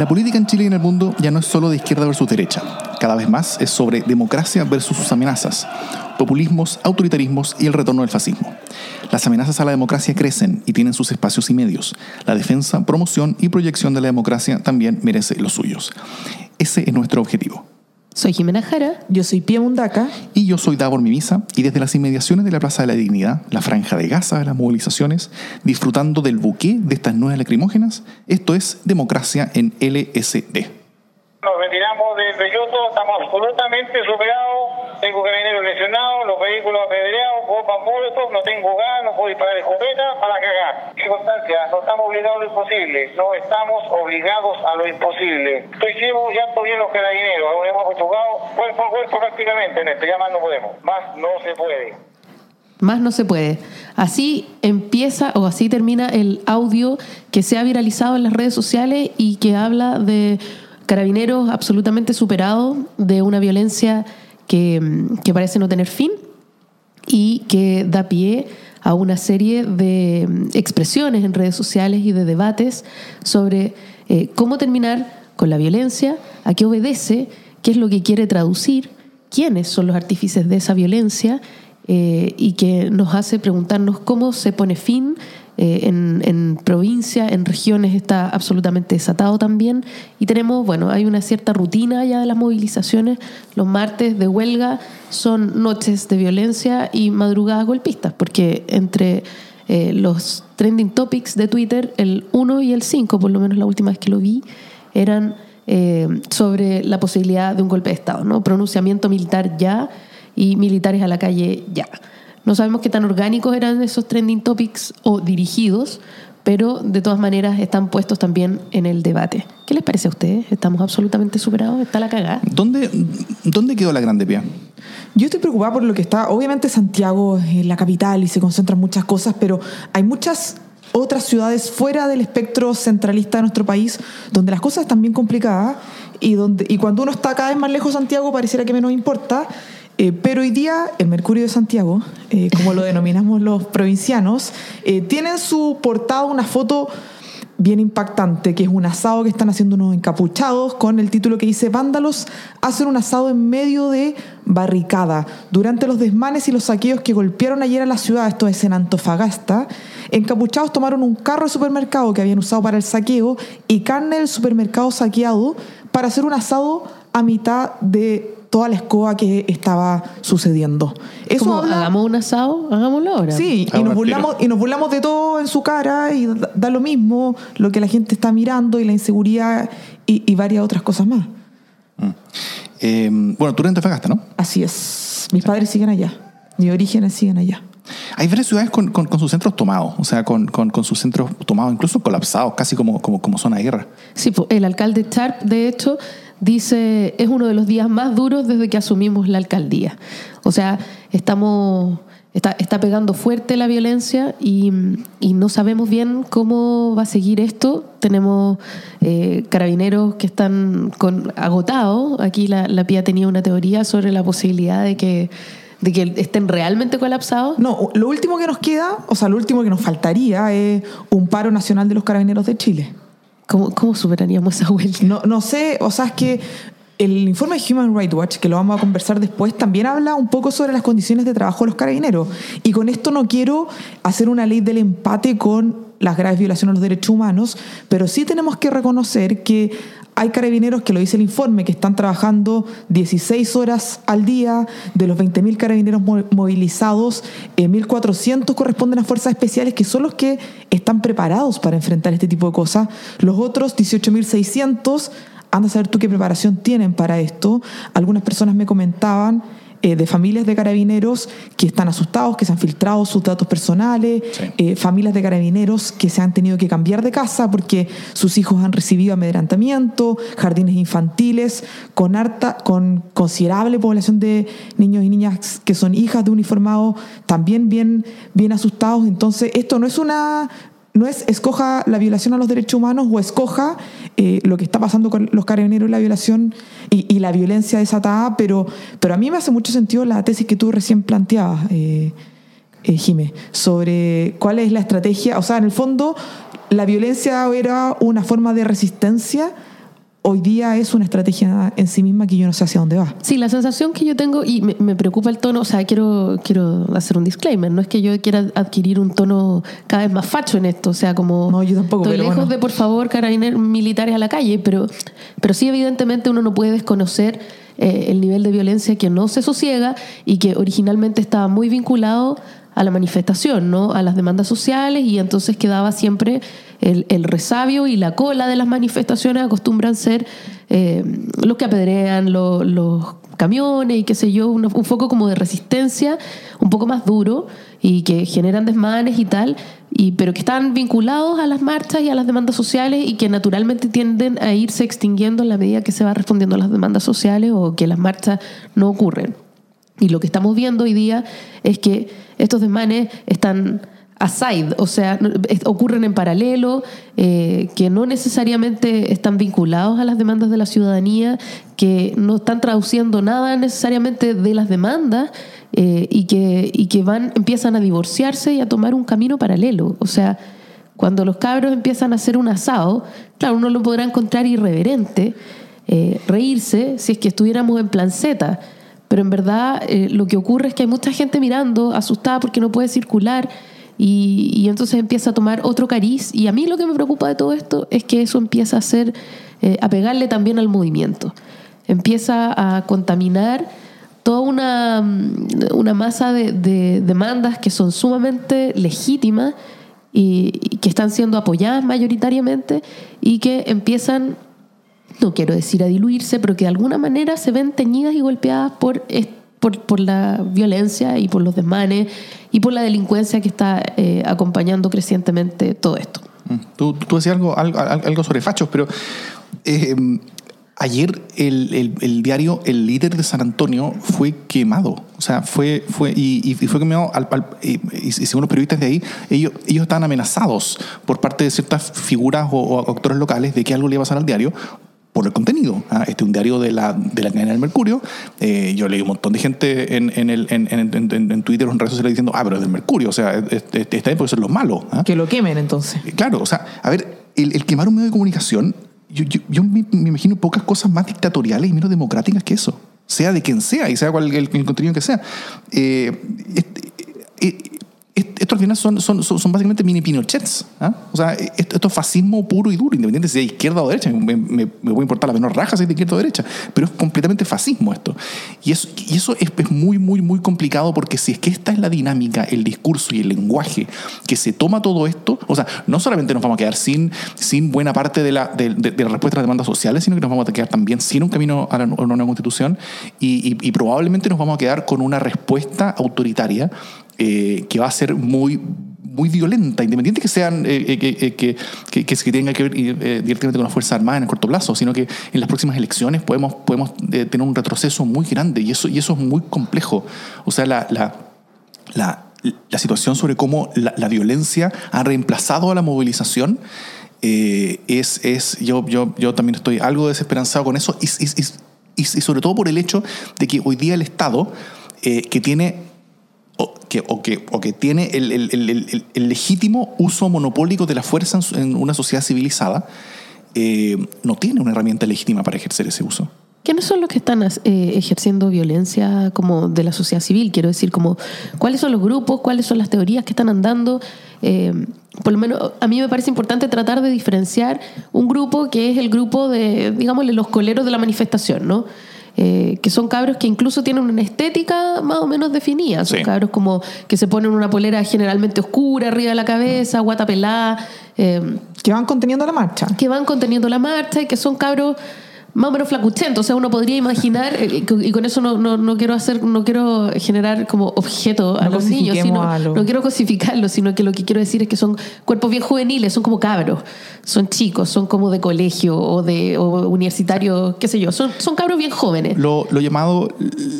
La política en Chile y en el mundo ya no es solo de izquierda versus derecha. Cada vez más es sobre democracia versus sus amenazas, populismos, autoritarismos y el retorno del fascismo. Las amenazas a la democracia crecen y tienen sus espacios y medios. La defensa, promoción y proyección de la democracia también merece los suyos. Ese es nuestro objetivo. Soy Jimena Jara. Yo soy Pia Mundaca. Y yo soy Davor Mimisa. Y desde las inmediaciones de la Plaza de la Dignidad, la franja de Gaza de las movilizaciones, disfrutando del buque de estas nuevas lacrimógenas, esto es Democracia en LSD. Nos retiramos del Belloto, estamos absolutamente superados. Tengo carabineros los vehículos apedreados, bombas molotov, no tengo gas, no puedo disparar escopeta para cagar. No estamos obligados a lo imposible, no estamos obligados a lo imposible. Estoy ciego, ya estoy bien los carabineros, hemos jugado cuerpo a cuerpo prácticamente en esto, ya más no podemos, más no se puede. Más no se puede. Así empieza o así termina el audio que se ha viralizado en las redes sociales y que habla de Carabineros absolutamente superado de una violencia que, parece no tener fin y que da pie a una serie de expresiones en redes sociales y de debates sobre eh, cómo terminar con la violencia, a qué obedece, qué es lo que quiere traducir, quiénes son los artífices de esa violencia eh, y que nos hace preguntarnos cómo se pone fin eh, en, en, provincia, en regiones está absolutamente desatado también. Y tenemos, bueno, hay una cierta rutina ya de las movilizaciones. Los martes de huelga son noches de violencia y madrugadas golpistas, porque entre eh, los trending topics de Twitter, el 1 y el 5, por lo menos la última vez que lo vi, eran eh, sobre la posibilidad de un golpe de Estado, ¿no? Pronunciamiento militar ya y militares a la calle ya. No sabemos qué tan orgánicos eran esos trending topics o dirigidos, pero de todas maneras están puestos también en el debate. ¿Qué les parece a ustedes? ¿Estamos absolutamente superados? ¿Está la cagada? ¿Dónde, dónde quedó la Grande Pia? Yo estoy preocupada por lo que está. Obviamente Santiago es la capital y se concentran muchas cosas, pero hay muchas otras ciudades fuera del espectro centralista de nuestro país donde las cosas están bien complicadas y, donde, y cuando uno está cada vez más lejos de Santiago pareciera que menos importa. Eh, pero hoy día el Mercurio de Santiago, eh, como lo denominamos los provincianos, eh, tiene en su portada una foto bien impactante, que es un asado que están haciendo unos encapuchados con el título que dice Vándalos hacen un asado en medio de barricada. Durante los desmanes y los saqueos que golpearon ayer a la ciudad, esto es en Antofagasta, encapuchados tomaron un carro de supermercado que habían usado para el saqueo y carne del supermercado saqueado para hacer un asado a mitad de toda la escoba que estaba sucediendo. Eso Como, hagamos un asado, hagámoslo ahora. Sí, y nos, burlamos, y nos burlamos de todo en su cara y da lo mismo lo que la gente está mirando y la inseguridad y, y varias otras cosas más. Mm. Eh, bueno, tú eres de Antofagasta, ¿no? Así es. Mis padres siguen allá. Mis orígenes siguen allá. Hay varias ciudades con, con, con sus centros tomados, o sea, con, con, sus centros tomados, incluso colapsados, casi como, como, como zona de guerra. Sí, el alcalde Charp, de hecho, dice, es uno de los días más duros desde que asumimos la alcaldía. O sea, estamos, está, está pegando fuerte la violencia y, y, no sabemos bien cómo va a seguir esto. Tenemos eh, carabineros que están con, agotados. Aquí la, la PIA tenía una teoría sobre la posibilidad de que de que estén realmente colapsados? No, lo último que nos queda, o sea, lo último que nos faltaría es un paro nacional de los carabineros de Chile. ¿Cómo, cómo superaríamos esa huelga? No, no sé, o sea, es que el informe de Human Rights Watch, que lo vamos a conversar después, también habla un poco sobre las condiciones de trabajo de los carabineros. Y con esto no quiero hacer una ley del empate con las graves violaciones a los derechos humanos, pero sí tenemos que reconocer que hay carabineros, que lo dice el informe, que están trabajando 16 horas al día. De los 20.000 carabineros movilizados, 1.400 corresponden a fuerzas especiales, que son los que están preparados para enfrentar este tipo de cosas. Los otros, 18.600, anda a saber tú qué preparación tienen para esto. Algunas personas me comentaban eh, de familias de carabineros que están asustados, que se han filtrado sus datos personales, sí. eh, familias de carabineros que se han tenido que cambiar de casa porque sus hijos han recibido amedrentamiento, jardines infantiles, con, harta, con considerable población de niños y niñas que son hijas de uniformados, también bien, bien asustados. Entonces, esto no es una no es escoja la violación a los derechos humanos o escoja eh, lo que está pasando con los carabineros y la violación y, la violencia desatada, pero, pero a mí me hace mucho sentido la tesis que tú recién planteabas, eh, eh, Jimé, sobre cuál es la estrategia, o sea, en el fondo la violencia era una forma de resistencia hoy día es una estrategia en sí misma que yo no sé hacia dónde va. Sí, la sensación que yo tengo, y me, me preocupa el tono, o sea, quiero, quiero hacer un disclaimer, no es que yo quiera adquirir un tono cada vez más facho en esto, o sea, como... No, yo tampoco, Estoy pero lejos bueno. de, por favor, carabineros militares a la calle, pero, pero sí, evidentemente, uno no puede desconocer eh, el nivel de violencia que no se sosiega y que originalmente estaba muy vinculado a la manifestación, ¿no? a las demandas sociales y entonces quedaba siempre el, resabio y la cola de las manifestaciones acostumbran ser eh, los que apedrean lo- los camiones y qué sé yo, un, un foco como de resistencia un poco más duro y que generan desmanes y tal, y, pero que están vinculados a las marchas y a las demandas sociales y que naturalmente tienden a irse extinguiendo en la medida que se va respondiendo a las demandas sociales o que las marchas no ocurren. Y lo que estamos viendo hoy día es que estos desmanes están aside, o sea, ocurren en paralelo, eh, que no necesariamente están vinculados a las demandas de la ciudadanía, que no están traduciendo nada necesariamente de las demandas eh, y, que, y que van, empiezan a divorciarse y a tomar un camino paralelo. O sea, cuando los cabros empiezan a hacer un asado, claro, uno lo podrá encontrar irreverente, eh, reírse si es que estuviéramos en plan Z. Pero en verdad eh, lo que ocurre es que hay mucha gente mirando, asustada porque no puede circular, y, entonces empieza a tomar otro cariz. Y a mí lo que me preocupa de todo esto es que eso empieza a hacer, eh, a pegarle también al movimiento. Empieza a contaminar toda una, mm, una masa de, de demandas que son sumamente legítimas y que están siendo apoyadas mayoritariamente y que empiezan no quiero decir a diluirse, pero que de alguna manera se ven teñidas y golpeadas por, por, por la violencia y por los desmanes y por la delincuencia que está eh, acompañando crecientemente todo esto. Mm. Tú, tú decías algo, algo, sobre fachos, pero eh, ayer el, el- el diario El Líder de San Antonio fue quemado. O sea, fue, fue y, fue quemado, al- al- y, y- según los periodistas de ahí, ellos, ellos estaban amenazados por parte de ciertas figuras o actores locales de que algo le iba a pasar al diario por el contenido. ¿ah? Este es un diario de la, de la cadena del Mercurio. Eh, yo leí un montón de gente en, en, el, en, en, Twitter o en redes sociales diciendo, ah, pero es del Mercurio, o sea, es- es- está bien porque son los malos. ¿ah? Que lo quemen entonces. Claro, o sea, a ver, el, el quemar un medio de comunicación, yo, yo, yo me, me imagino pocas cosas más dictatoriales y menos democráticas que eso. Sea de quien sea y sea cual el, el contenido que sea. Eh, este, eh, eh, esto al final son, son, son, son básicamente mini Pinochets. ¿ah? O sea, esto, esto es fascismo puro y duro, independiente si de izquierda o derecha. Me, me, me puede importar la menor raja si es de izquierda o derecha, pero es completamente fascismo esto. Y eso, y eso es, es muy, muy, muy complicado porque si es que esta es la dinámica, el discurso y el lenguaje que se toma todo esto, o sea, no solamente nos vamos a quedar sin, sin buena parte de la, de, de- de la respuesta a las demandas sociales, sino que nos vamos a quedar también sin un camino a, la, a una nueva constitución y, y- y probablemente nos vamos a quedar con una respuesta autoritaria eh, que va a ser muy muy violenta, independiente que sean eh, eh, que, eh, que, que, tenga que ver eh, directamente con las Fuerzas Armadas en el corto plazo, sino que en las próximas elecciones podemos, podemos eh, tener un retroceso muy grande y eso, y eso es muy complejo. O sea, la, la, la, la situación sobre cómo la, la violencia ha reemplazado a la movilización eh, es, es yo, yo, yo también estoy algo desesperanzado con eso y- y- y- y sobre todo por el hecho de que hoy día el Estado eh, que tiene o que, o que, o que tiene el, el- el- el- legítimo uso monopólico de la fuerza en una sociedad civilizada, eh, no tiene una herramienta legítima para ejercer ese uso. ¿Quiénes son los que están eh, ejerciendo violencia como de la sociedad civil? Quiero decir, como cuáles son los grupos, cuáles son las teorías que están andando. Eh, por lo menos a mí me parece importante tratar de diferenciar un grupo que es el grupo de, digámosle, los coleros de la manifestación, ¿no? Eh, que son cabros que incluso tienen una estética más o menos definida. Son Sí. cabros como que se ponen una polera generalmente oscura arriba de la cabeza, guata pelada. eh, Que van conteniendo la marcha. que van conteniendo la marcha y que son cabros más o menos flacuchentos. O sea, uno podría imaginar, eh, y con- y con eso no, no, no quiero hacer, no quiero generar como objeto a No los niños, sino, a los- no quiero cosificarlos, sino que lo que quiero decir es que son cuerpos bien juveniles, son como cabros, son chicos, son como de colegio o de o universitarios, qué sé yo, son, son cabros bien jóvenes. Lo, lo llamado,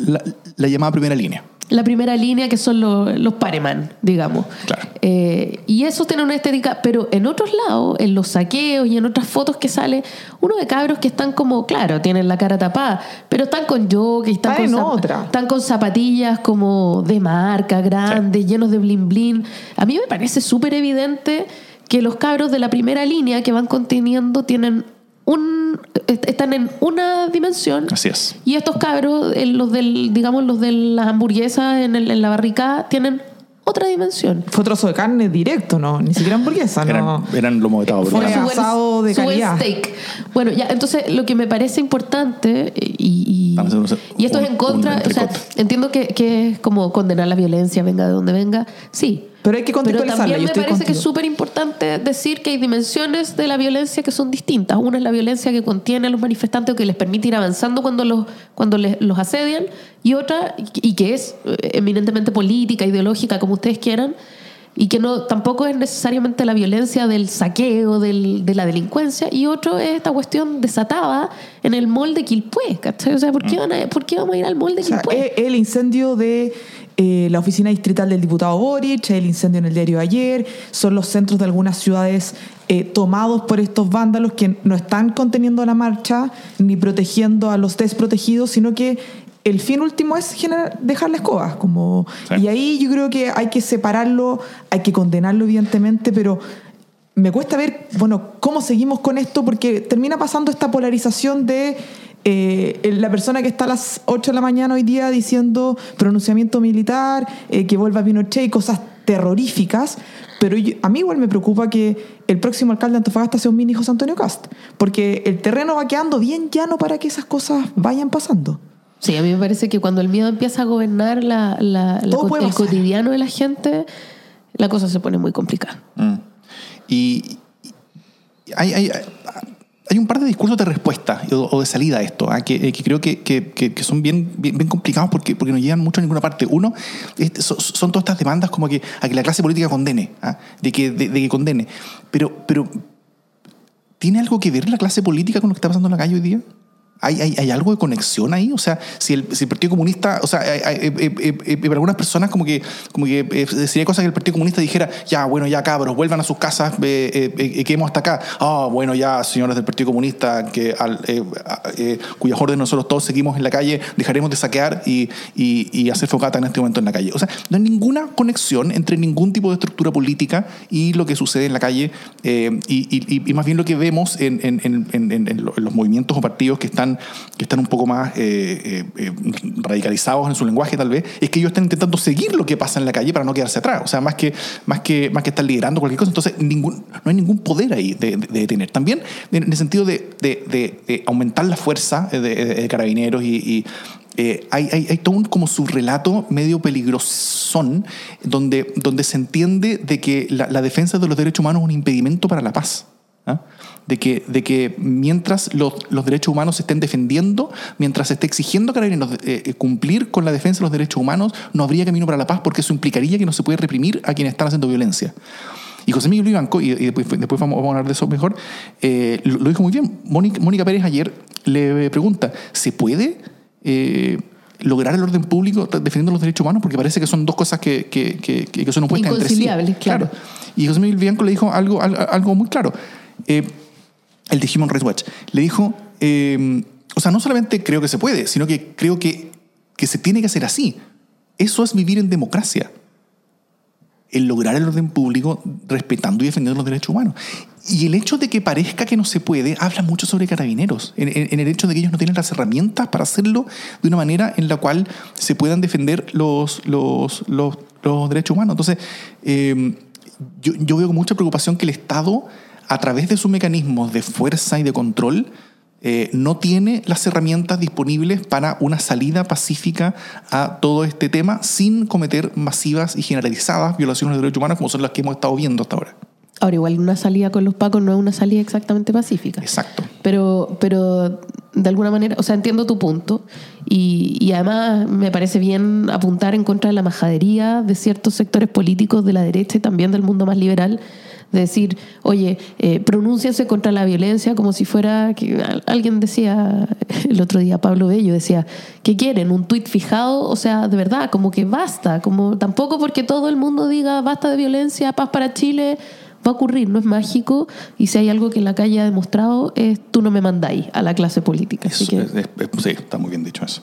la, la llamada primera línea. La primera línea que son los, los pareman, digamos. Claro. Eh, y eso tiene una estética, pero en otros lados, en los saqueos y en otras fotos que sale, uno de cabros que están como, claro, tienen la cara tapada, pero están con jockey, están, Están con, zap- otra. están con zapatillas como de marca, grandes, llenos de blin blin. A mí me parece súper evidente que los cabros de la primera línea que van conteniendo tienen un están en una dimensión Así es. y estos cabros, eh, los del, digamos, los de las hamburguesas en, el- en la barricada, tienen otra dimensión. Fue trozo de carne directo, ¿no? Ni siquiera hamburguesa, Eran, ¿no? eran lomo vetado, Fue buen- asado de calidad. steak. Bueno, ya, entonces lo que me parece importante y, esto es en contra, o sea, entiendo que, que es como condenar la violencia, venga de donde venga, sí. Pero hay que Pero contextualizarla, también yo me parece que es contigo. súper importante decir que hay dimensiones de la violencia que son distintas. Una es la violencia que contiene a los manifestantes o que les permite ir avanzando cuando los, cuando les- los asedian, y otra, y que es eh, eminentemente política, ideológica, como ustedes quieran, y que no tampoco es necesariamente la violencia del saqueo, del- de la delincuencia, y otro es esta cuestión desatada en el mall de Quilpué, ¿cachai? O sea, ¿por qué, van a- por qué vamos a ir al mall de O sea, Quilpué? el incendio de eh, la oficina distrital del diputado Boric, el incendio en el diario de ayer, son los centros de algunas ciudades eh, tomados por estos vándalos que no están conteniendo la marcha ni protegiendo a los desprotegidos, sino que el fin último es generar, dejar la escoba. Como, Sí. Y ahí yo creo que hay que separarlo, hay que condenarlo evidentemente, pero me cuesta ver, bueno, cómo seguimos con esto, porque termina pasando esta polarización de eh, la persona que está a las 8 de la mañana hoy día diciendo pronunciamiento militar, eh, que vuelva Pinochet y cosas terroríficas, pero yo- a mí igual me preocupa que el próximo alcalde de Antofagasta sea un mini José Antonio Cast, porque el terreno va quedando bien llano para que esas cosas vayan pasando. Sí, a mí me parece que cuando el miedo empieza a gobernar la, el pasar. cotidiano de la gente, la cosa se pone muy complicada. Mm. Y, hay, hay, hay un par de discursos de respuesta o, de salida a esto, ¿ah? que, eh, que creo que, que- que- que son bien, bien, bien complicados porque, porque no llegan mucho a ninguna parte. Uno, son, todas estas demandas como que, a que la clase política condene, ¿ah? de, que, de, de que condene. Pero, pero, ¿tiene algo que ver la clase política con lo que está pasando en la calle hoy día? ¿Hay, hay, hay algo de conexión ahí? O sea, si el, si el Partido Comunista, o sea, hay- hay- eh, eh, eh, para algunas personas como que, como que sería cosa que el Partido Comunista dijera, ya, bueno, ya cabros, vuelvan a sus casas, eh, eh, quedemos hasta acá. Ah, bueno, ya, señores del Partido Comunista, que al, eh, cuyas órdenes nosotros todos seguimos en la calle, dejaremos de saquear y, y- y hacer focata en este momento en la calle. O sea, no hay ninguna conexión entre ningún tipo de estructura política y lo que sucede en la calle y, y- más bien lo que vemos en, en- en- en los movimientos o partidos que están, que están un poco más eh, eh, eh, radicalizados en su lenguaje tal vez, es que ellos están intentando seguir lo que pasa en la calle para no quedarse atrás. O sea, más que, más que, más que estar liderando cualquier cosa. Entonces, ningún, no hay ningún poder ahí de, de- de detener. También en el sentido de, de- aumentar la fuerza de, de- carabineros y, y, eh, hay, hay, hay todo un como subrelato medio peligrosón donde, donde se entiende de que la, la defensa de los derechos humanos es un impedimento para la paz. ¿ah? De, que, de que mientras los, los derechos humanos se estén defendiendo, mientras se esté exigiendo carabineros eh, eh, cumplir con la defensa de los derechos humanos, no habría camino para la paz porque eso implicaría que no se puede reprimir a quienes están haciendo violencia. Y José Miguel Vivanco, y, y después, después vamos, a hablar de eso mejor, eh, lo, lo dijo muy bien. Mónica, Mónica Pérez ayer le pregunta, ¿se puede eh, lograr el orden público defendiendo los derechos humanos? Porque parece que son dos cosas que, que, que, que son opuestas entre sí. Inconciliables, claro. Y José Miguel Vivanco le dijo algo, algo, algo muy claro. Eh, el de Human Rights Watch. Le dijo, eh, o sea, no solamente creo que se puede, sino que creo que, que se tiene que hacer así. Eso es vivir en democracia. El lograr el orden público respetando y defendiendo los derechos humanos. Y el hecho de que parezca que no se puede habla mucho sobre carabineros, en, el hecho de que ellos no tienen las herramientas para hacerlo de una manera en la cual se puedan defender los, los, los, derechos humanos. Entonces, eh, yo, yo veo con mucha preocupación que el Estado, a través de sus mecanismos de fuerza y de control, eh, no tiene las herramientas disponibles para una salida pacífica a todo este tema sin cometer masivas y generalizadas violaciones de derechos humanos como son las que hemos estado viendo hasta ahora. Ahora, igual una salida con los pacos no es una salida exactamente pacífica. Exacto. Pero, pero de alguna manera, o sea, entiendo tu punto y, y además me parece bien apuntar en contra de la majadería de ciertos sectores políticos de la derecha y también del mundo más liberal, de decir, oye, eh, pronúnciense contra la violencia como si fuera, que al- alguien decía el otro día, Pablo Bello decía, ¿qué quieren? ¿Un tuit fijado? O sea, de verdad, como que basta, como tampoco porque todo el mundo diga basta de violencia, paz para Chile, va a ocurrir, no es mágico y si hay algo que la calle ha demostrado es tú no me mandáis a la clase política. Así Eso que es- es- es- sí, está muy bien dicho eso.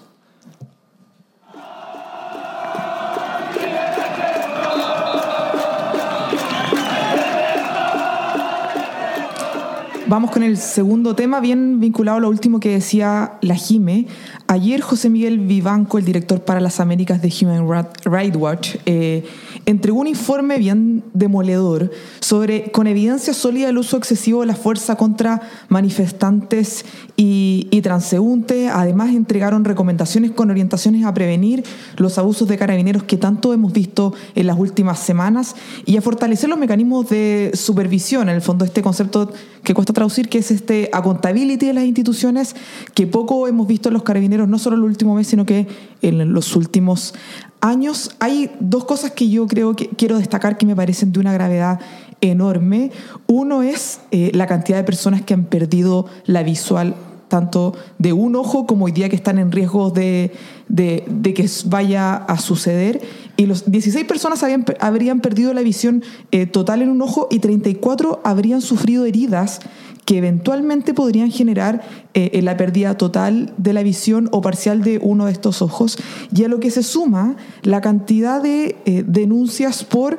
Vamos con el segundo tema, bien vinculado a lo último que decía la Jime. Ayer José Miguel Vivanco, el director para las Américas de Human Rights Watch, eh, entregó un informe bien demoledor sobre, con evidencia sólida, el uso excesivo de la fuerza contra manifestantes y, y transeúntes. Además, entregaron recomendaciones con orientaciones a prevenir los abusos de carabineros que tanto hemos visto en las últimas semanas y a fortalecer los mecanismos de supervisión. En el fondo, este concepto que cuesta traducir, que es este accountability de las instituciones, que poco hemos visto en los carabineros, no solo el último mes, sino que en los últimos años. Hay dos cosas que yo creo que quiero destacar que me parecen de una gravedad enorme. Uno es eh, la cantidad de personas que han perdido la visual tanto de un ojo como hoy día que están en riesgo de, de, que vaya a suceder. Y los 16 personas habían, habrían perdido la visión eh, total en un ojo y 34 habrían sufrido heridas que eventualmente podrían generar eh, la pérdida total de la visión o parcial de uno de estos ojos. Y a lo que se suma la cantidad de eh, denuncias por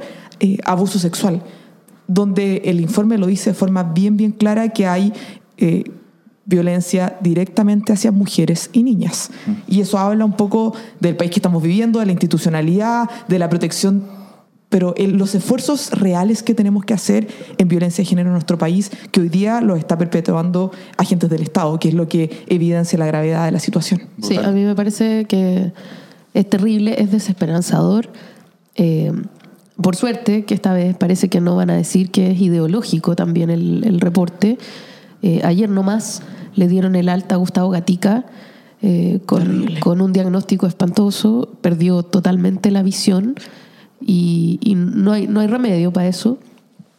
abuso sexual donde el informe lo dice de forma bien, bien clara que hay violencia directamente hacia mujeres y niñas. Y eso habla un poco del país que estamos viviendo, de la institucionalidad, de la protección, pero los esfuerzos reales que tenemos que hacer en violencia de género en nuestro país, que hoy día lo está perpetuando agentes del Estado, que es lo que evidencia la gravedad de la situación. Sí, a mí me parece que es terrible, es desesperanzador. Eh, por suerte, que esta vez parece que no van a decir que es ideológico también el, reporte. Eh, ayer nomás le dieron el alta a Gustavo Gatica eh, con, un diagnóstico espantoso, perdió totalmente la visión y, no, hay, no hay remedio para eso.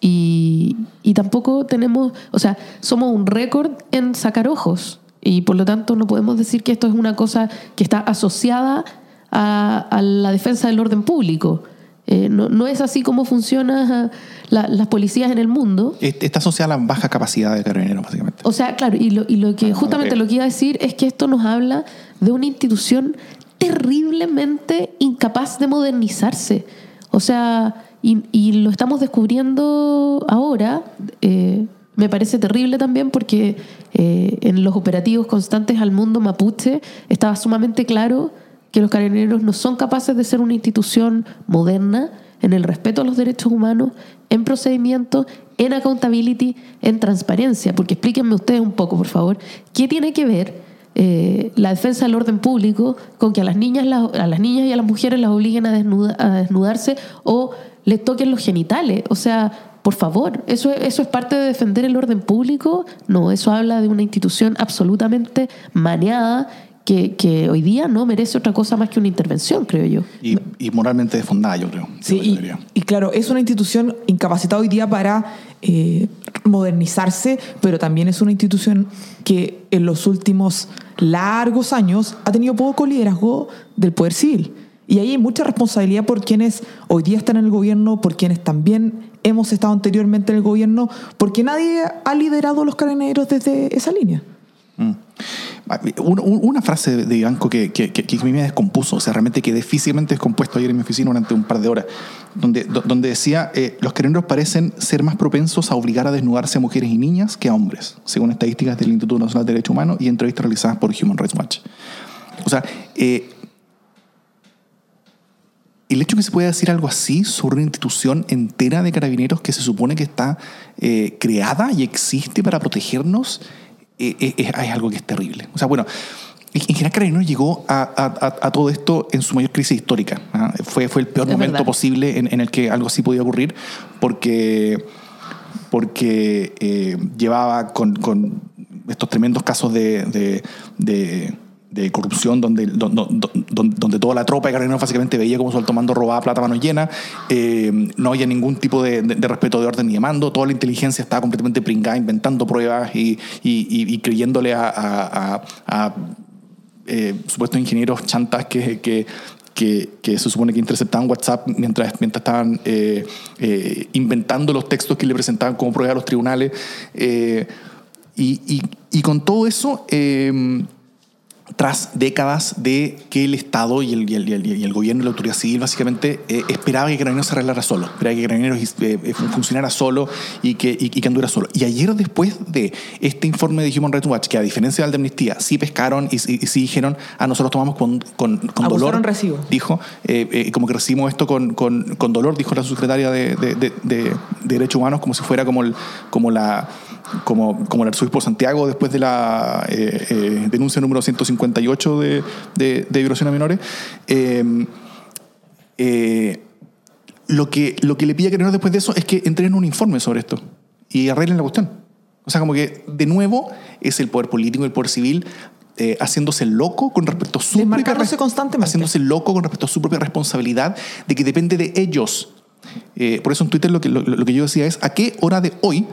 Y, tampoco tenemos, o sea, somos un récord en sacar ojos y por lo tanto no podemos decir que esto es una cosa que está asociada a la defensa del orden público. Eh, no, es así como funcionan las policías en el mundo. Está asociada a la baja capacidad de carabineros, básicamente. O sea, claro, y lo, y lo que justamente lo que iba a decir es que esto nos habla de una institución terriblemente incapaz de modernizarse. O sea, y, lo estamos descubriendo ahora. Eh, me parece terrible también porque eh, en los operativos constantes al mundo mapuche estaba sumamente claro que los carabineros no son capaces de ser una institución moderna en el respeto a los derechos humanos, en procedimiento, en accountability, en transparencia. Porque explíquenme ustedes un poco, por favor, ¿qué tiene que ver eh, la defensa del orden público con que a las niñas, a las niñas y a las mujeres las obliguen a, a desnudarse o les toquen los genitales? O sea, por favor, ¿eso, ¿eso es parte de defender el orden público? No, eso habla de una institución absolutamente maneada que, hoy día no merece otra cosa más que una intervención, creo yo. Y, moralmente desfundada, yo creo. Sí, y, claro, es una institución incapacitada hoy día para eh, modernizarse, pero también es una institución que en los últimos largos años ha tenido poco liderazgo del poder civil. Y ahí hay mucha responsabilidad por quienes hoy día están en el gobierno, por quienes también hemos estado anteriormente en el gobierno, porque nadie ha liderado a los carabineros desde esa línea. Mm. Una frase de Ivanco que, que, que, mí me descompuso, o sea, realmente quedé físicamente descompuesto ayer en mi oficina durante un par de horas, donde, donde decía, eh, los carabineros parecen ser más propensos a obligar a desnudarse a mujeres y niñas que a hombres, según estadísticas del Instituto Nacional de Derechos Humanos y entrevistas realizadas por Human Rights Watch. O sea, eh, el hecho que se pueda decir algo así sobre una institución entera de carabineros que se supone que está eh, creada y existe para protegernos eh, es, algo que es terrible. O sea, bueno, en general Carabineros llegó a, todo esto en su mayor crisis histórica. ¿ah? Fue, fue el peor momento posible en, el que algo así podía ocurrir porque, porque eh, llevaba con, con, estos tremendos casos de de corrupción donde, donde, donde, toda la tropa de carabineros básicamente veía como su alto mando robaba plata mano llena, eh, no había ningún tipo de, respeto de orden ni de mando, toda la inteligencia estaba completamente pringada, inventando pruebas y, y, creyéndole a, a, eh, supuestos ingenieros chantas que, que, que, se supone que interceptaban WhatsApp mientras, mientras estaban eh, inventando los textos que le presentaban como prueba a los tribunales. y, y, con todo eso tras décadas de que el Estado y el, y el- y el- y el gobierno y la autoridad civil básicamente eh, esperaba que Carabineros se arreglara solo, esperaba que Carabineros eh, eh, funcionara solo y que, y, que anduviera solo. Y ayer después de este informe de Human Rights Watch, que a diferencia del de Amnistía, sí pescaron y, sí dijeron, a nosotros tomamos con, con, con dolor, recibo. dijo, eh, como que recibimos esto con, con- con dolor, dijo la subsecretaria de- de- de Derechos Humanos, como si fuera como, el, como la como, como el arzobispo Santiago después de la eh, eh, denuncia número 158 de, de, de violación a menores. Eh, eh, lo, que, lo que le pide a Carabineros después de eso es que entreguen un informe sobre esto y arreglen la cuestión. O sea, como que de nuevo es el poder político y el poder civil eh, haciéndose loco con respecto a su propia Desmarcándose res- constantemente. haciéndose loco con respecto a su propia responsabilidad de que depende de ellos. Eh, por eso en Twitter lo que, lo, lo que yo decía es a qué hora de hoy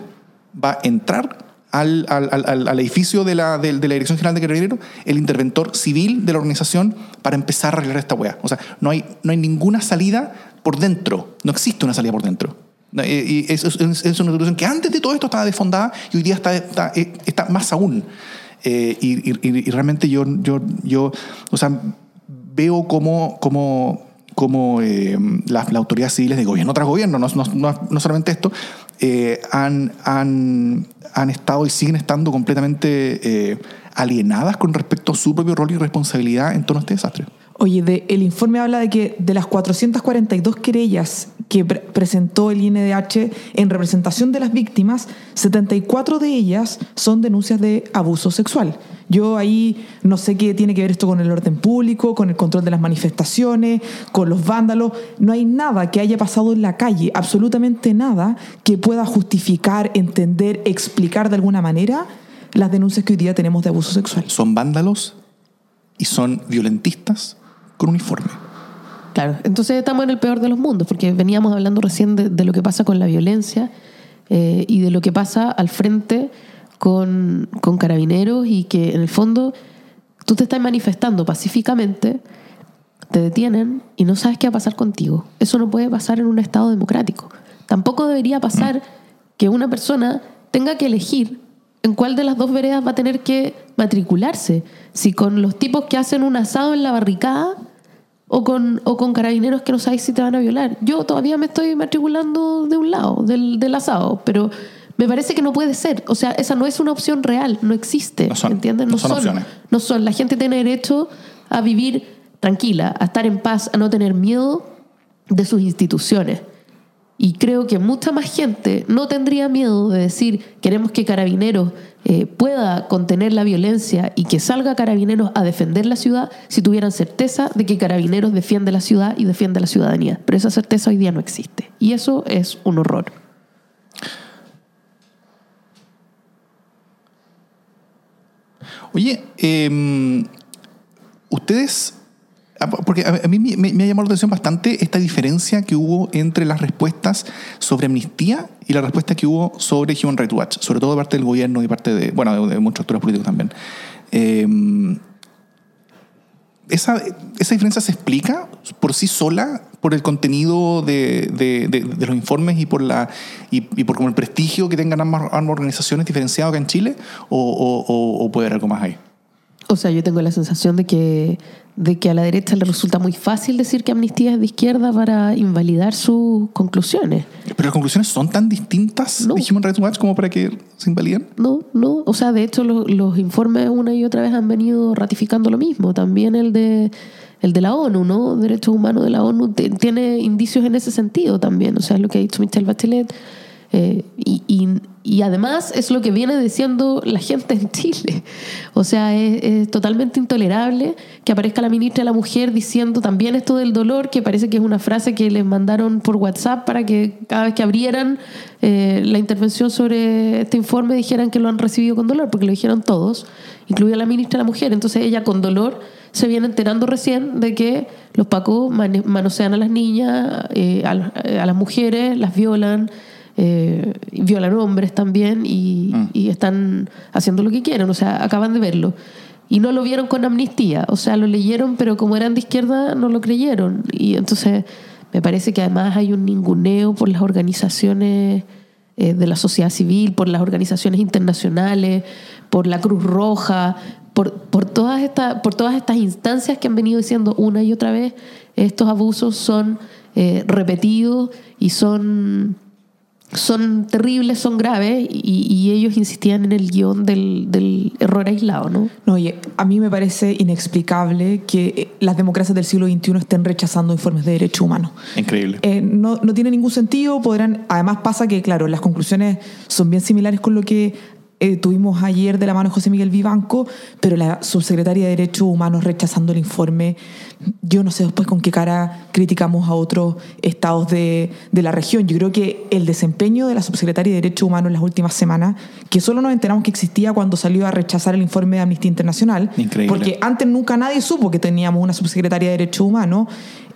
va a entrar al, al- al- al- edificio de la, de, de la Dirección General de Carabineros el interventor civil de la organización para empezar a arreglar esta weá. O sea, no hay, no hay ninguna salida por dentro. No existe una salida por dentro. Y es, es- es una situación que antes de todo esto estaba desfondada y hoy día está, está, eh, está más aún. Eh, y, y- y realmente yo, yo, yo o sea, veo cómo, cómo, cómo eh, las, las autoridades civiles de gobierno tras gobierno, no, no, no- no solamente esto, eh, han, han, han estado y siguen estando completamente eh, alienadas con respecto a su propio rol y responsabilidad en torno a este desastre. Oye, de- el informe habla de que de las 442 querellas que pre- presentó el INDH en representación de las víctimas, 74 de ellas son denuncias de abuso sexual. Yo ahí no sé qué tiene que ver esto con el orden público, con el control de las manifestaciones, con los vándalos. No hay nada que haya pasado en la calle, absolutamente nada que pueda justificar, entender, explicar de alguna manera las denuncias que hoy día tenemos de abuso sexual. Son vándalos y son violentistas con uniforme. Claro, entonces estamos en el peor de los mundos, porque veníamos hablando recién de, de lo que pasa con la violencia eh, y de lo que pasa al frente con, con carabineros y que en el fondo tú te estás manifestando pacíficamente, te detienen y no sabes qué va a pasar contigo. Eso no puede pasar en un Estado democrático. Tampoco debería pasar que una persona tenga que elegir en cuál de las dos veredas va a tener que matricularse. Si con los tipos que hacen un asado en la barricada o con, o con carabineros que no sabes si te van a violar. Yo todavía me estoy matriculando de un lado, del, del asado, pero me parece que no puede ser. O sea, esa no es una opción real, no existe. No son, ¿Entiendes? no son opciones. No son. La gente tiene derecho a vivir tranquila, a estar en paz, a no tener miedo de sus instituciones. Y creo que mucha más gente no tendría miedo de decir queremos que Carabineros eh, pueda contener la violencia y que salga Carabineros a defender la ciudad si tuvieran certeza de que Carabineros defiende la ciudad y defiende la ciudadanía. Pero esa certeza hoy día no existe. Y eso es un horror. Oye, eh, ustedes, ah, porque a mí me, ha llamado la atención bastante esta diferencia que hubo entre las respuestas sobre amnistía y la respuesta que hubo sobre Human Rights Watch, sobre todo de parte del gobierno y parte de, bueno, de, de muchos actores políticos también. Eh, esa, esa diferencia se explica por sí sola por el contenido de, de- de- de los informes y por la y, y por como el prestigio que tengan ambas, ambas organizaciones diferenciado acá en Chile o, o- o- o puede haber algo más ahí O sea, yo tengo la sensación de que, de que a la derecha le resulta muy fácil decir que Amnistía es de izquierda para invalidar sus conclusiones. pero las conclusiones son tan distintas No. de Human Rights Watch como para que se invaliden No, no. O sea, de hecho, lo- los informes una y otra vez han venido ratificando lo mismo. También el de, el de la ONU, ¿no? Derechos Humanos de la ONU tiene indicios en ese sentido también. O sea, es lo que ha dicho Michelle Bachelet. eh, y, y- además es lo que viene diciendo la gente en Chile. O sea, es, es totalmente intolerable que aparezca la ministra de la Mujer diciendo también esto del dolor, que parece que es una frase que les mandaron por WhatsApp para que cada vez que abrieran eh, la intervención sobre este informe dijeran que lo han recibido con dolor, porque lo dijeron todos, incluida la ministra de la Mujer. Entonces ella con dolor se viene enterando recién de que los pacos manosean a las niñas, eh, a, las- a las mujeres, las violan, eh, violan hombres también y, y están haciendo lo que quieren, o sea, acaban de verlo. Y no lo vieron con amnistía, o sea, lo leyeron, pero como eran de izquierda no lo creyeron. Y entonces me parece que además hay un ninguneo por las organizaciones eh, de la sociedad civil, por las organizaciones internacionales, por la Cruz Roja, por, por, todas esta, por todas estas instancias que han venido diciendo una y otra vez, estos abusos son eh, repetidos y son son terribles, son graves y, y, ellos insistían en el guion del, del, error aislado, ¿no? No, oye, a mí me parece inexplicable que eh, las democracias del siglo XXI estén rechazando informes de derechos humanos. Increíble. Eh, no, no tiene ningún sentido, podrán, además pasa que, claro, las conclusiones son bien similares con lo que eh, tuvimos ayer de la mano José Miguel Vivanco, pero la subsecretaria de Derechos Humanos rechazando el informe. Yo no sé después con qué cara criticamos a otros estados de, de, la región. Yo creo que el desempeño de la subsecretaria de Derechos Humanos en las últimas semanas, que solo nos enteramos que existía cuando salió a rechazar el informe de Amnistía Internacional, Increíble. porque antes nunca nadie supo que teníamos una subsecretaria de Derechos Humanos,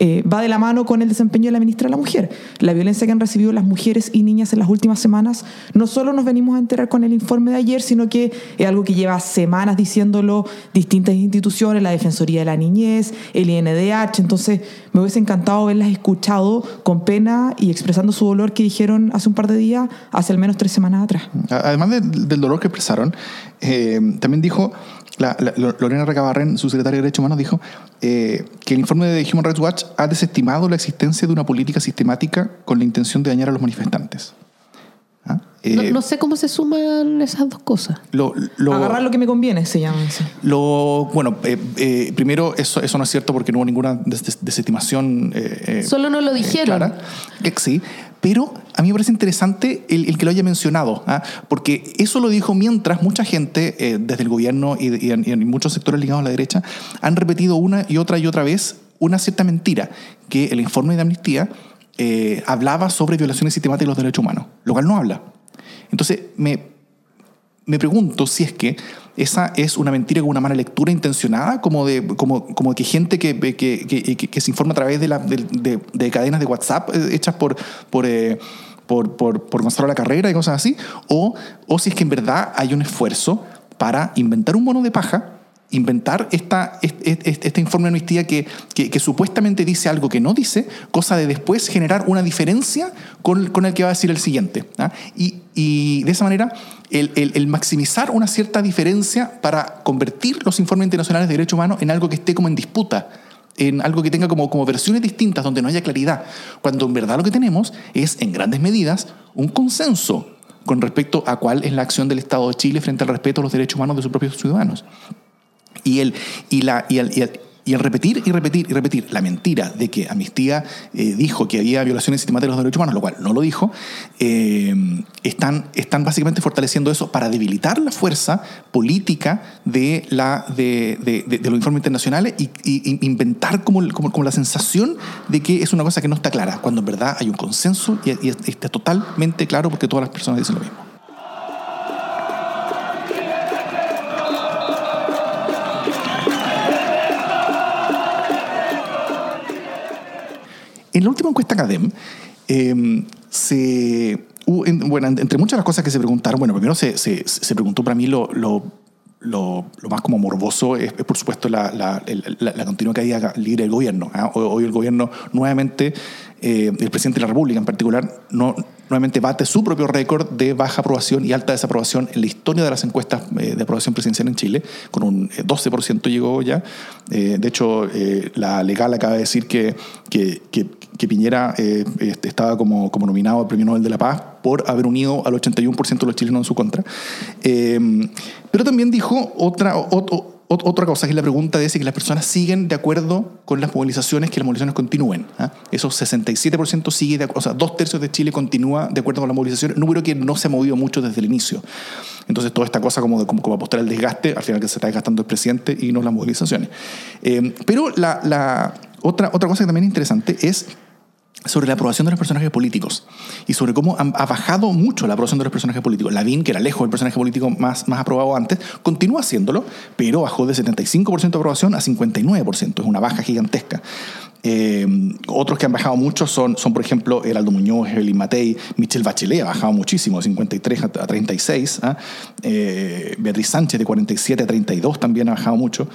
eh, va de la mano con el desempeño de la ministra de la Mujer. La violencia que han recibido las mujeres y niñas en las últimas semanas, no solo nos venimos a enterar con el informe de ayer, sino que es algo que lleva semanas diciéndolo distintas instituciones, la Defensoría de la Niñez, el INDH. Entonces, me hubiese encantado haberlas escuchado con pena y expresando su dolor que dijeron hace un par de días, hace al menos tres semanas atrás. Además de, del dolor que expresaron, eh, también dijo la, la, Lorena Recabarren, su secretaria de Derechos Humanos, dijo eh, que el informe de Human Rights Watch ha desestimado la existencia de una política sistemática con la intención de dañar a los manifestantes. ¿Ah? Eh, no, no, sé cómo se suman esas dos cosas. Lo, lo, Agarrar lo que me conviene se llama eso. Lo, bueno, eh, eh, primero, eso, eso no es cierto porque no hubo ninguna des, des, desestimación. Solo no lo dijeron. Clara. Sí, pero a mí me parece interesante el, que lo haya mencionado, ¿ah? porque eso lo dijo mientras mucha gente, eh, desde el gobierno y, y, en, y, en, muchos sectores ligados a la derecha, han repetido una y otra y otra vez una cierta mentira, que el informe de amnistía eh, hablaba sobre violaciones sistemáticas de los derechos humanos, lo cual no habla. Entonces, me, me pregunto si es que esa es una mentira con una mala lectura intencionada, como de, como, como que gente que, que, que, se informa a través de, la, de cadenas de WhatsApp eh, hechas por, por, eh, por, por, por Gonzalo La Carrera y cosas así, o, o si es que en verdad hay un esfuerzo para inventar un mono de paja inventar esta, este, informe de amnistía que, que, que, supuestamente dice algo que no dice, cosa de después generar una diferencia con, con el que va a decir el siguiente. ¿ah? Y, y, de esa manera, el, el, el, maximizar una cierta diferencia para convertir los informes internacionales de derechos humanos en algo que esté como en disputa en algo que tenga como, como versiones distintas donde no haya claridad, cuando en verdad lo que tenemos es en grandes medidas un consenso con respecto a cuál es la acción del Estado de Chile frente al respeto a los derechos humanos de sus propios ciudadanos. Y el, y, la, y, el, y, el, repetir y repetir y repetir la mentira de que Amnistía eh, dijo que había violaciones sistemáticas de los derechos humanos, lo cual no lo dijo, eh, están, están básicamente fortaleciendo eso para debilitar la fuerza política de, la, de, de, de, los informes internacionales y, inventar como, como, como, la sensación de que es una cosa que no está clara, cuando en verdad hay un consenso y está totalmente claro porque todas las personas dicen lo mismo. En la última encuesta CADEM, eh, se, bueno, entre muchas de las cosas que se preguntaron, bueno, primero se, se, se preguntó para mí lo, lo, lo, lo, más como morboso es, es por supuesto, la, la, la, la, continua caída libre del gobierno. ¿eh? Hoy el gobierno nuevamente, eh, el presidente de la República en particular, no, nuevamente bate su propio récord de baja aprobación y alta desaprobación en la historia de las encuestas eh, de aprobación presidencial en Chile, con un 12% llegó ya. Eh, de hecho, eh, la legal acaba de decir que, que, que, Piñera estaba como, como nominado al Premio Nobel de la Paz por haber unido al 81% de los chilenos en su contra. pero también dijo otra otra cosa es la pregunta de si que las personas siguen de acuerdo con las movilizaciones, que las movilizaciones continúen. ¿eh? Esos 67% sigue, de, o sea, dos tercios de Chile continúa de acuerdo con las movilizaciones, número que no se ha movido mucho desde el inicio. Entonces, toda esta cosa como, de, como, como apostar al desgaste, al final que se está desgastando el presidente y no las movilizaciones. Eh, pero la, otra, otra cosa que también es interesante es sobre la aprobación de los personajes políticos y sobre cómo ha bajado mucho la aprobación de los personajes políticos. Lavín, que era lejos el personaje político más, más aprobado antes, continúa haciéndolo, pero bajó de 75% de aprobación a 59%. Es una baja gigantesca. Eh, otros que han bajado mucho son, son, por ejemplo, Heraldo Muñoz, Evelyn Matei, Michelle Bachelet ha bajado muchísimo, de 53 a 36. ¿ah? Eh, Beatriz Sánchez de 47 a 32 también ha bajado mucho.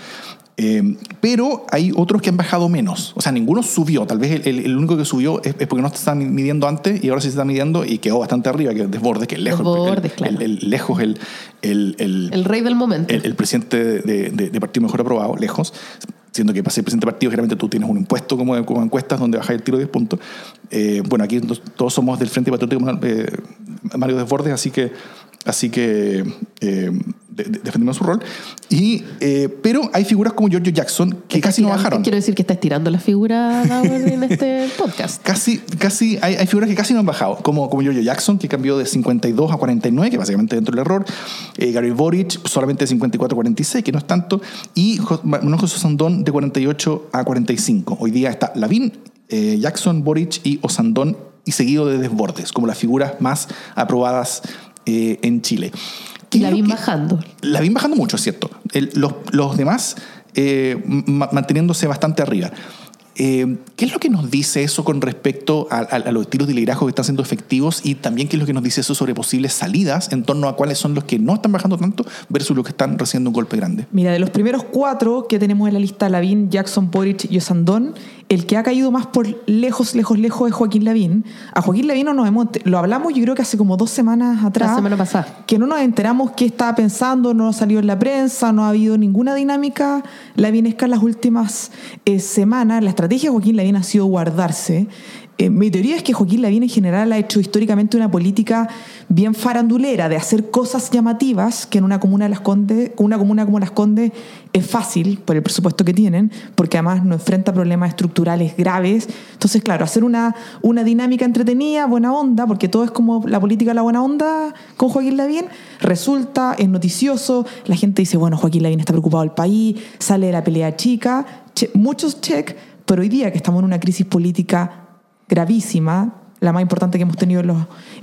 Eh, pero hay otros que han bajado menos. O sea, ninguno subió. Tal vez el, el único que subió es, es, porque no se estaba midiendo antes y ahora sí se está midiendo y quedó bastante arriba, que es Desbordes, que es lejos. Desbordes, el, claro. lejos el, el, rey del momento. El, presidente de, de, de, partido mejor aprobado, lejos. Siendo que para ser presidente de partido, generalmente tú tienes un impuesto como, como encuestas donde bajas el tiro de 10 puntos. Eh, bueno, aquí todos somos del Frente Patriótico eh, Mario Desbordes, así que Así que eh, de, de, defendimos su rol. Y, eh, pero hay figuras como Giorgio Jackson que casi no bajaron. Quiero decir que está estirando la figura en este podcast. Casi, casi hay, hay, figuras que casi no han bajado, como, como Giorgio Jackson, que cambió de 52 a 49, que básicamente dentro del error. Eh, Gary Boric, solamente de 54 a 46, que no es tanto. Y Manuel José Sandón, de 48 a 45. Hoy día está Lavín, eh, Jackson, Boric y Osandón, y seguido de Desbordes, como las figuras más aprobadas eh, en Chile. Y la vin bajando. La vin bajando mucho, es cierto. El, los, los, demás eh, manteniéndose bastante arriba. Eh, ¿Qué es lo que nos dice eso con respecto a, a, a, los estilos de liderazgo que están siendo efectivos y también qué es lo que nos dice eso sobre posibles salidas en torno a cuáles son los que no están bajando tanto versus los que están recibiendo un golpe grande? Mira, de los primeros cuatro que tenemos en la lista, Lavín, Jackson, Boric y Osandón, el que ha caído más por lejos, lejos, lejos es Joaquín Lavín. A Joaquín Lavín no nos hemos, lo hablamos yo creo que hace como dos semanas atrás. La semana pasada. Que no nos enteramos qué estaba pensando, no salió en la prensa, no ha habido ninguna dinámica lavinesca en las últimas eh, semanas. La estrategia de Joaquín Lavín ha sido guardarse. Eh, mi teoría es que Joaquín Lavín en general ha hecho históricamente una política bien farandulera de hacer cosas llamativas que en una comuna de las una comuna como Las Condes es fácil por el presupuesto que tienen, porque además no enfrenta problemas estructurales graves. Entonces, claro, hacer una, una dinámica entretenida, buena onda, porque todo es como la política de la buena onda con Joaquín Lavín, resulta, es noticioso, la gente dice, bueno, Joaquín Lavín está preocupado del país, sale de la pelea chica, muchos check, pero hoy día que estamos en una crisis política gravísima, la más importante que hemos tenido en los,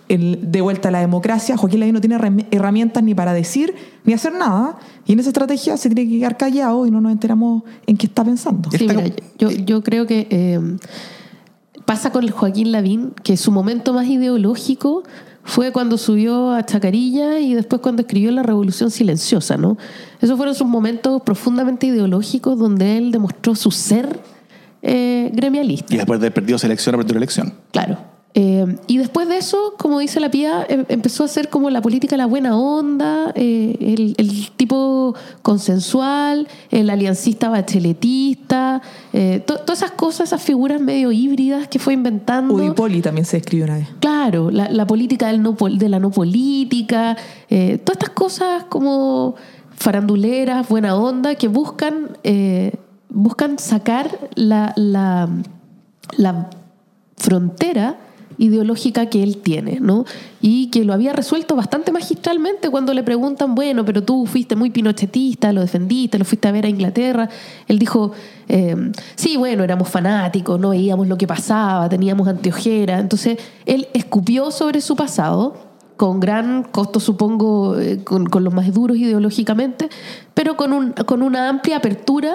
el, de vuelta a la democracia. Joaquín Lavín no tiene herramientas ni para decir ni hacer nada. Y en esa estrategia se tiene que quedar callado y no nos enteramos en qué está pensando. Sí, mira, yo, yo, creo que eh, pasa con el Joaquín Lavín que su momento más ideológico fue cuando subió a Chacarilla y después cuando escribió La Revolución Silenciosa, ¿no? Esos fueron sus momentos profundamente ideológicos donde él demostró su ser eh, gremialista. Y después de perdido elección, ha perdido elección. Claro. Eh, y después de eso, como dice la Pía, em, empezó a ser como la política la buena onda, eh, el, el, tipo consensual, el aliancista bacheletista, eh, to, todas esas cosas, esas figuras medio híbridas que fue inventando. Udipoli también se escribió una vez. Claro, la, la política del no, de la no política, eh, todas estas cosas como faranduleras, buena onda, que buscan, buscan sacar la, la, la frontera ideológica que él tiene, ¿no? Y que lo había resuelto bastante magistralmente cuando le preguntan, bueno, pero tú fuiste muy pinochetista, lo defendiste, lo fuiste a ver a Inglaterra. Él dijo, eh, sí, bueno, éramos fanáticos, no veíamos lo que pasaba, teníamos anteojera. Entonces, él escupió sobre su pasado, con gran costo, supongo, eh, con, con, los más duros ideológicamente, pero con, un, con una amplia apertura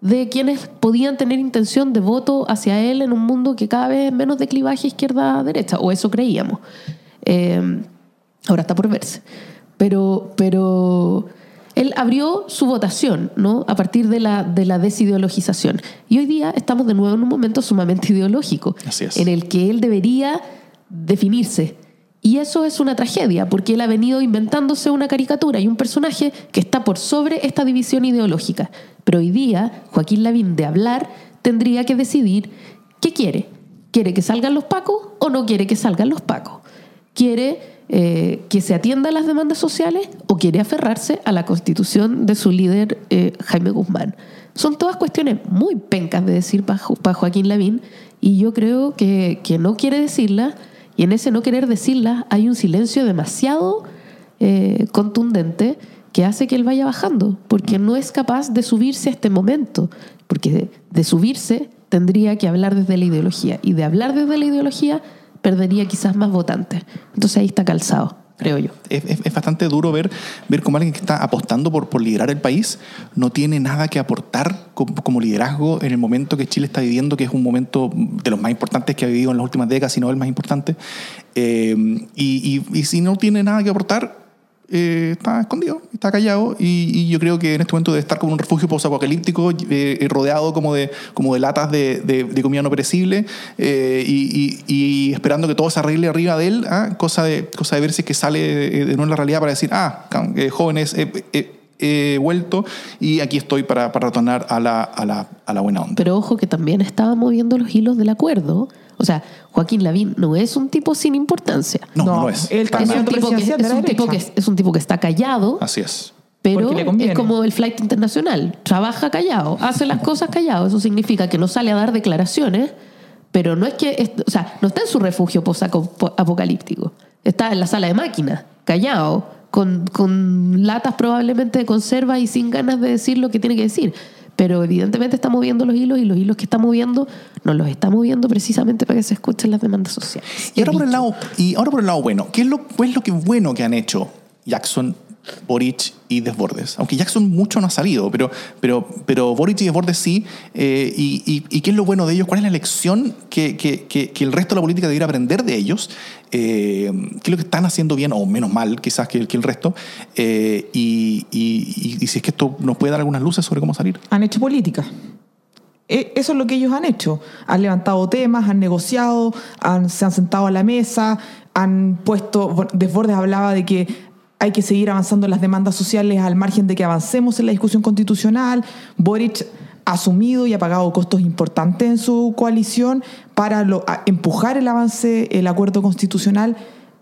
de quienes podían tener intención de voto hacia él en un mundo que cada vez menos de clivaje izquierda-derecha, o eso creíamos. Eh, ahora está por verse. Pero, pero él abrió su votación ¿no? a partir de la, de la desideologización. Y hoy día estamos de nuevo en un momento sumamente ideológico, en el que él debería definirse. Y eso es una tragedia, porque él ha venido inventándose una caricatura y un personaje que está por sobre esta división ideológica. Pero hoy día, Joaquín Lavín, de hablar, tendría que decidir qué quiere. ¿Quiere que salgan los pacos o no quiere que salgan los pacos? ¿Quiere eh, que se atienda a las demandas sociales o quiere aferrarse a la constitución de su líder eh, Jaime Guzmán? Son todas cuestiones muy pencas de decir para pa Joaquín Lavín y yo creo que, que no quiere decirlas y en ese no querer decirlas hay un silencio demasiado eh, contundente que hace que él vaya bajando, porque no es capaz de subirse a este momento, porque de, de, subirse tendría que hablar desde la ideología, y de hablar desde la ideología perdería quizás más votantes. Entonces ahí está calzado. Creo yo. Es, es- es bastante duro ver, ver cómo alguien que está apostando por, por liderar el país no tiene nada que aportar como, como liderazgo en el momento que Chile está viviendo, que es un momento de los más importantes que ha vivido en las últimas décadas, si no el más importante. Eh, y, y- y si no tiene nada que aportar, eh, está escondido, está callado y, y yo creo que en este momento debe estar como un refugio posapocalíptico, eh, eh, rodeado como de, como de latas de, de- de comida no perecible eh, y, y- y esperando que todo se arregle arriba de él, ¿ah? cosa, de, cosa de ver si es que sale de, de nuevo en la realidad para decir, ah, eh, jóvenes, eh, eh, he vuelto y aquí estoy para, para retornar a la, a, la, a la buena onda. Pero ojo que también estaba moviendo los hilos del acuerdo. O sea, Joaquín Lavín no es un tipo sin importancia. no, no, es. él Es un, tipo que, es, un tipo que, es un tipo que está callado, Así es. pero es como el flight internacional. Trabaja callado, hace las cosas callado. Eso significa que no sale a dar declaraciones, pero no es que, es- o sea, no está en su refugio post-apocalíptico. Está en la sala de máquinas, callado, con, con latas probablemente de conserva y sin ganas de decir lo que tiene que decir. Pero evidentemente está moviendo los hilos y los hilos que está moviendo no los está moviendo precisamente para que se escuchen las demandas sociales. Y ahora, por el lado, y ahora por el lado bueno, ¿qué es lo, qué es lo que bueno que han hecho Jackson, Boric y Desbordes? Aunque Jackson mucho no ha salido, pero, pero, pero Boric y Desbordes sí. eh, y, y- qué es lo bueno de ellos? ¿Cuál es la lección que, que- que- el resto de la política debiera aprender de ellos? Eh, ¿Qué es lo que están haciendo bien o menos mal quizás que, el resto? Eh, y, y- si es que esto nos puede dar algunas luces sobre cómo salir. Han hecho política. E- Eso es lo que ellos han hecho. Han levantado temas, han negociado, se han sentado a la mesa, han puesto. Desbordes hablaba de que hay que seguir avanzando en las demandas sociales al margen de que avancemos en la discusión constitucional. Boric ha asumido y ha pagado costos importantes en su coalición para lo- empujar el avance, el acuerdo constitucional.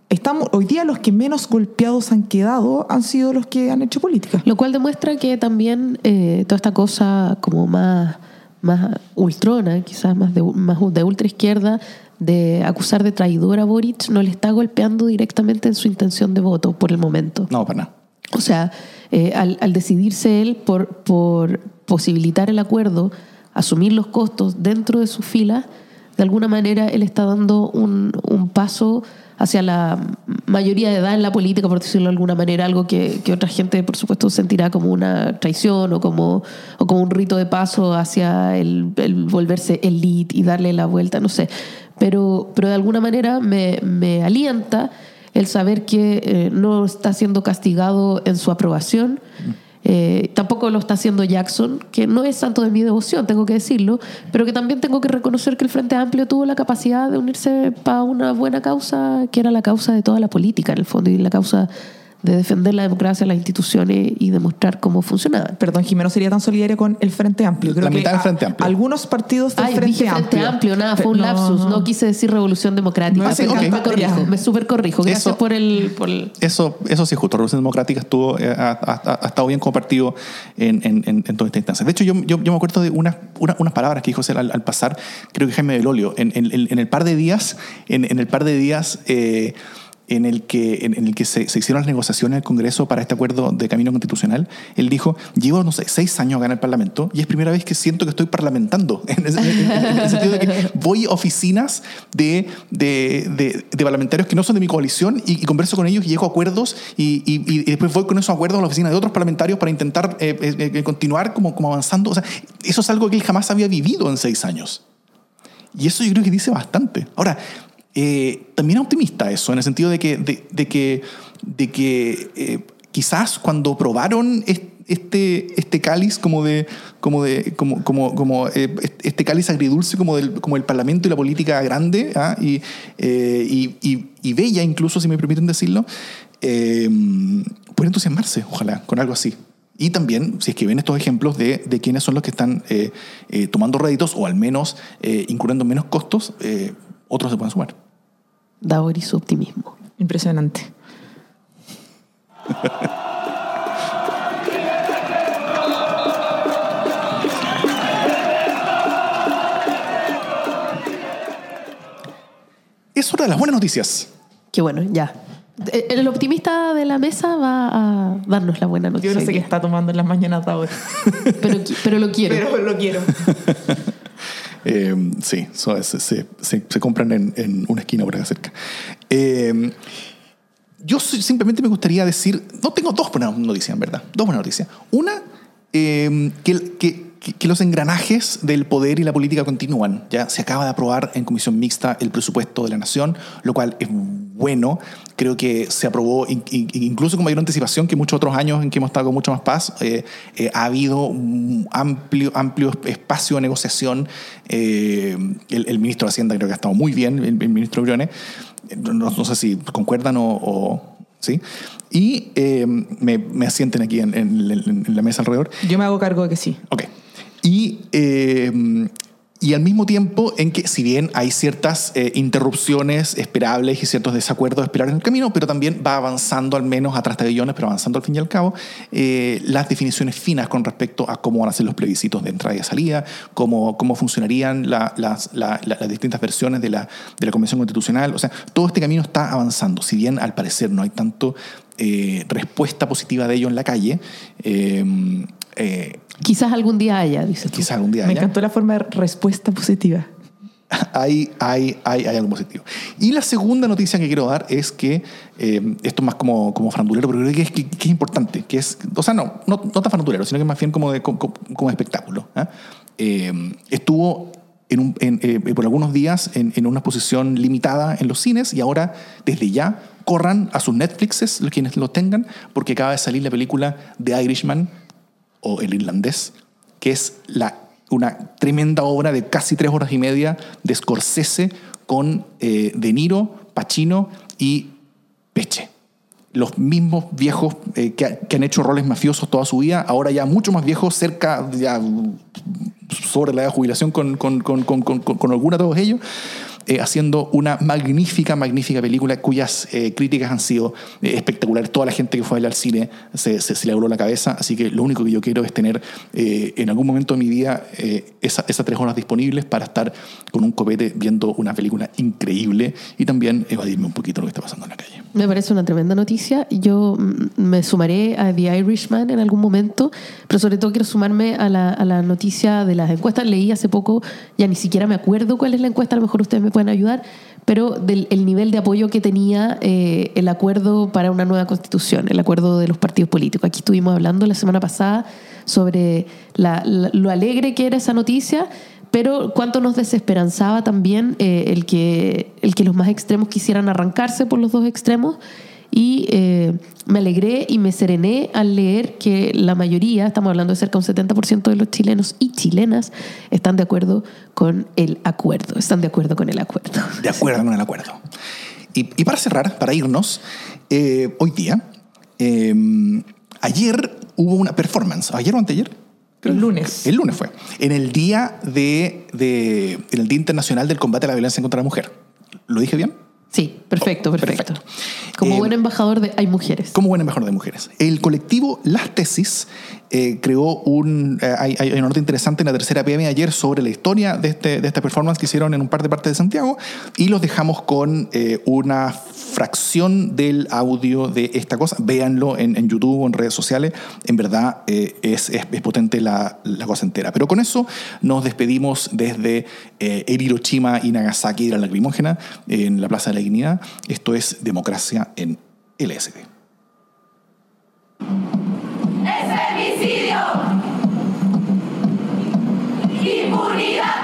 Estamos, hoy día los que menos golpeados han quedado han sido los que han hecho política. Lo cual demuestra que también eh, toda esta cosa como más, más ultrona, quizás más de, más de ultra izquierda, de acusar de traidor a Boric, no le está golpeando directamente en su intención de voto por el momento. No, para nada. O sea, eh, al, al decidirse él por, por posibilitar el acuerdo, asumir los costos dentro de sus filas, de alguna manera él está dando un, un paso hacia la mayoría de edad en la política, por decirlo de alguna manera, algo que, que otra gente, por supuesto, sentirá como una traición o como, o como un rito de paso hacia el, el volverse elite y darle la vuelta, no sé. Pero, pero de alguna manera me, me alienta el saber que eh, no está siendo castigado en su aprobación. Eh, tampoco lo está haciendo Jackson, que no es santo de mi devoción, tengo que decirlo, pero que también tengo que reconocer que el Frente Amplio tuvo la capacidad de unirse para una buena causa, que era la causa de toda la política, en el fondo, y la causa de defender la democracia, las instituciones y demostrar cómo funcionaban. Perdón, Jimeno sería tan solidario con el Frente Amplio. Creo La que mitad del a- Frente Amplio. Algunos partidos del Ay, Frente, dije Frente Amplio, nada, fue un No, lapsus. No, no. quise decir Revolución Democrática. No, sí, pero ok. Me corrijo, me super corrijo. Gracias Eso- por el, por el- Eso, eso sí es justo. Revolución Democrática estuvo, eh, ha, ha- ha estado bien compartido en, en, en, en toda esta instancia. De hecho, yo, yo, yo me acuerdo de unas, una- unas palabras que dijo José al, al pasar, creo que Jaime del Olio, en, en- en- en el par de días, en, en el par de días eh, en el que, en, en el que se, se hicieron las negociaciones en el Congreso para este acuerdo de camino constitucional, él dijo, llevo, no sé, seis años acá en el Parlamento y es primera vez que siento que estoy parlamentando. En, en- en el sentido de que voy a oficinas de, de, de- de parlamentarios que no son de mi coalición y, y converso con ellos y llego a acuerdos y, y- y después voy con esos acuerdos a la oficina de otros parlamentarios para intentar eh, eh, eh, continuar como, como avanzando. O sea, eso es algo que él jamás había vivido en seis años. Y eso yo creo que dice bastante. Ahora, eh, también optimista eso, en el sentido de que, de, de que, de que eh, quizás cuando probaron es- este, este cáliz como de, como de, como, como, como eh, este cáliz agridulce como del, como el parlamento y la política grande ¿ah? y, eh, y, y- y bella incluso, si me permiten decirlo, eh, pueden entusiasmarse, ojalá, con algo así. Y también, si es que ven estos ejemplos de, de quiénes son los que están eh, eh, tomando réditos o al menos eh, incurriendo en menos costos, eh, otros se pueden sumar. Da Boris su optimismo. Impresionante. Es hora de las buenas noticias. Que bueno, ya. Eh, El optimista de la mesa va a darnos la buena noticia. Yo no sé qué está tomando en las mañanas ahora. Pero lo quiero. Pero lo quiero. Eh, sí, se, compran en, una esquina por acá cerca. Eh, yo si- simplemente me gustaría decir, no tengo dos buenas noticias, verdad, dos buenas noticias. Una, que, que- que- los engranajes del poder y la política continúan. Ya se acaba de aprobar en comisión mixta el presupuesto de la nación, lo cual es bueno. Creo que se aprobó in- in- incluso con mayor anticipación que muchos otros años en que hemos estado con mucho más paz. Eh, eh, ha habido un amplio, amplio espacio de negociación. Eh, el, el ministro de Hacienda creo que ha estado muy bien, el, el ministro Briones. No, no sé si concuerdan o... o- ¿sí? Y eh, me, me asienten aquí en, en- en- en la mesa alrededor. Yo me hago cargo de que sí. Ok. Y, eh, y al mismo tiempo en que, si bien hay ciertas eh, interrupciones esperables y ciertos desacuerdos esperables en el camino, pero también va avanzando al menos a trastabillones, pero avanzando al fin y al cabo, eh, las definiciones finas con respecto a cómo van a ser los plebiscitos de entrada y de salida, cómo, cómo funcionarían la- las, la- la- las distintas versiones de la, de la Convención Constitucional. O sea, todo este camino está avanzando. Si bien al parecer no hay tanto eh, respuesta positiva de ello en la calle, eh, Quizás algún día haya, dices tú. quizá algún día Me haya. encantó la forma de respuesta positiva. hay, hay, hay, hay algo positivo. Y la segunda noticia que quiero dar es que, eh, esto es más como, como farandulero, pero creo que es, que, que es importante, que es, o sea, no, no, no tan farandulero, sino que más bien como, de, como, como espectáculo. ¿ah? Eh, estuvo en un- en, eh, por algunos días en, en una posición limitada en los cines y ahora, desde ya, corran a sus Netflixes, los quienes lo tengan, porque acaba de salir la película The Irishman, o El Irlandés, que es la, una tremenda obra de casi tres horas y media de Scorsese con eh, De Niro, Pacino y Peche. Los mismos viejos eh, que, que han hecho roles mafiosos toda su vida, ahora ya mucho más viejos, cerca, ya sobre la edad de jubilación con, con, con, con alguna de todos ellos, eh, haciendo una magnífica, magnífica película cuyas eh, críticas han sido eh, espectaculares. Toda la gente que fue a ver al cine se, se, se le voló la cabeza, así que lo único que yo quiero es tener eh, en algún momento de mi vida eh, esa- esas tres horas disponibles para estar con un copete viendo una película increíble y también evadirme un poquito lo que está pasando en la calle. Me parece una tremenda noticia. Yo mm, me sumaré a The Irishman en algún momento, pero sobre todo quiero sumarme a la, a la noticia de las encuestas. Leí hace poco, ya ni siquiera me acuerdo cuál es la encuesta, a lo mejor ustedes me pueden ayudar, pero del el nivel de apoyo que tenía eh, el acuerdo para una nueva constitución, el acuerdo de los partidos políticos. Aquí estuvimos hablando la semana pasada sobre la- la- lo alegre que era esa noticia, pero cuánto nos desesperanzaba también eh, el, que, el que los más extremos quisieran arrancarse por los dos extremos. Y eh, me alegré y me serené al leer que la mayoría, estamos hablando de cerca de un 70% de los chilenos y chilenas, están de acuerdo con el acuerdo, están de acuerdo con el acuerdo. De acuerdo con el acuerdo. Y, y para cerrar, para irnos, eh, hoy día, eh, ayer hubo una performance, ayer o anteayer. El lunes. El lunes fue. En el día de, de- en el Día Internacional del Combate a la Violencia contra la Mujer. ¿Lo dije bien? Sí, perfecto, perfecto. Perfecto. Como Eh, buen embajador de Hay Mujeres. Como buen embajador de mujeres. El colectivo Las Tesis eh, creó un. eh, hay, hay una nota interesante en la tercera PM ayer sobre la historia de, este, de esta performance que hicieron en un par de partes de Santiago y los dejamos con una fracción del audio de esta cosa. Véanlo en, en YouTube o en redes sociales. En verdad es, es- es potente la, la cosa entera. Pero con eso nos despedimos desde Hiroshima y Nagasaki de la lacrimógena en la Plaza de la Dignidad. Esto es Democracia en LSD. ¡Es femicidio! ¡Impunidad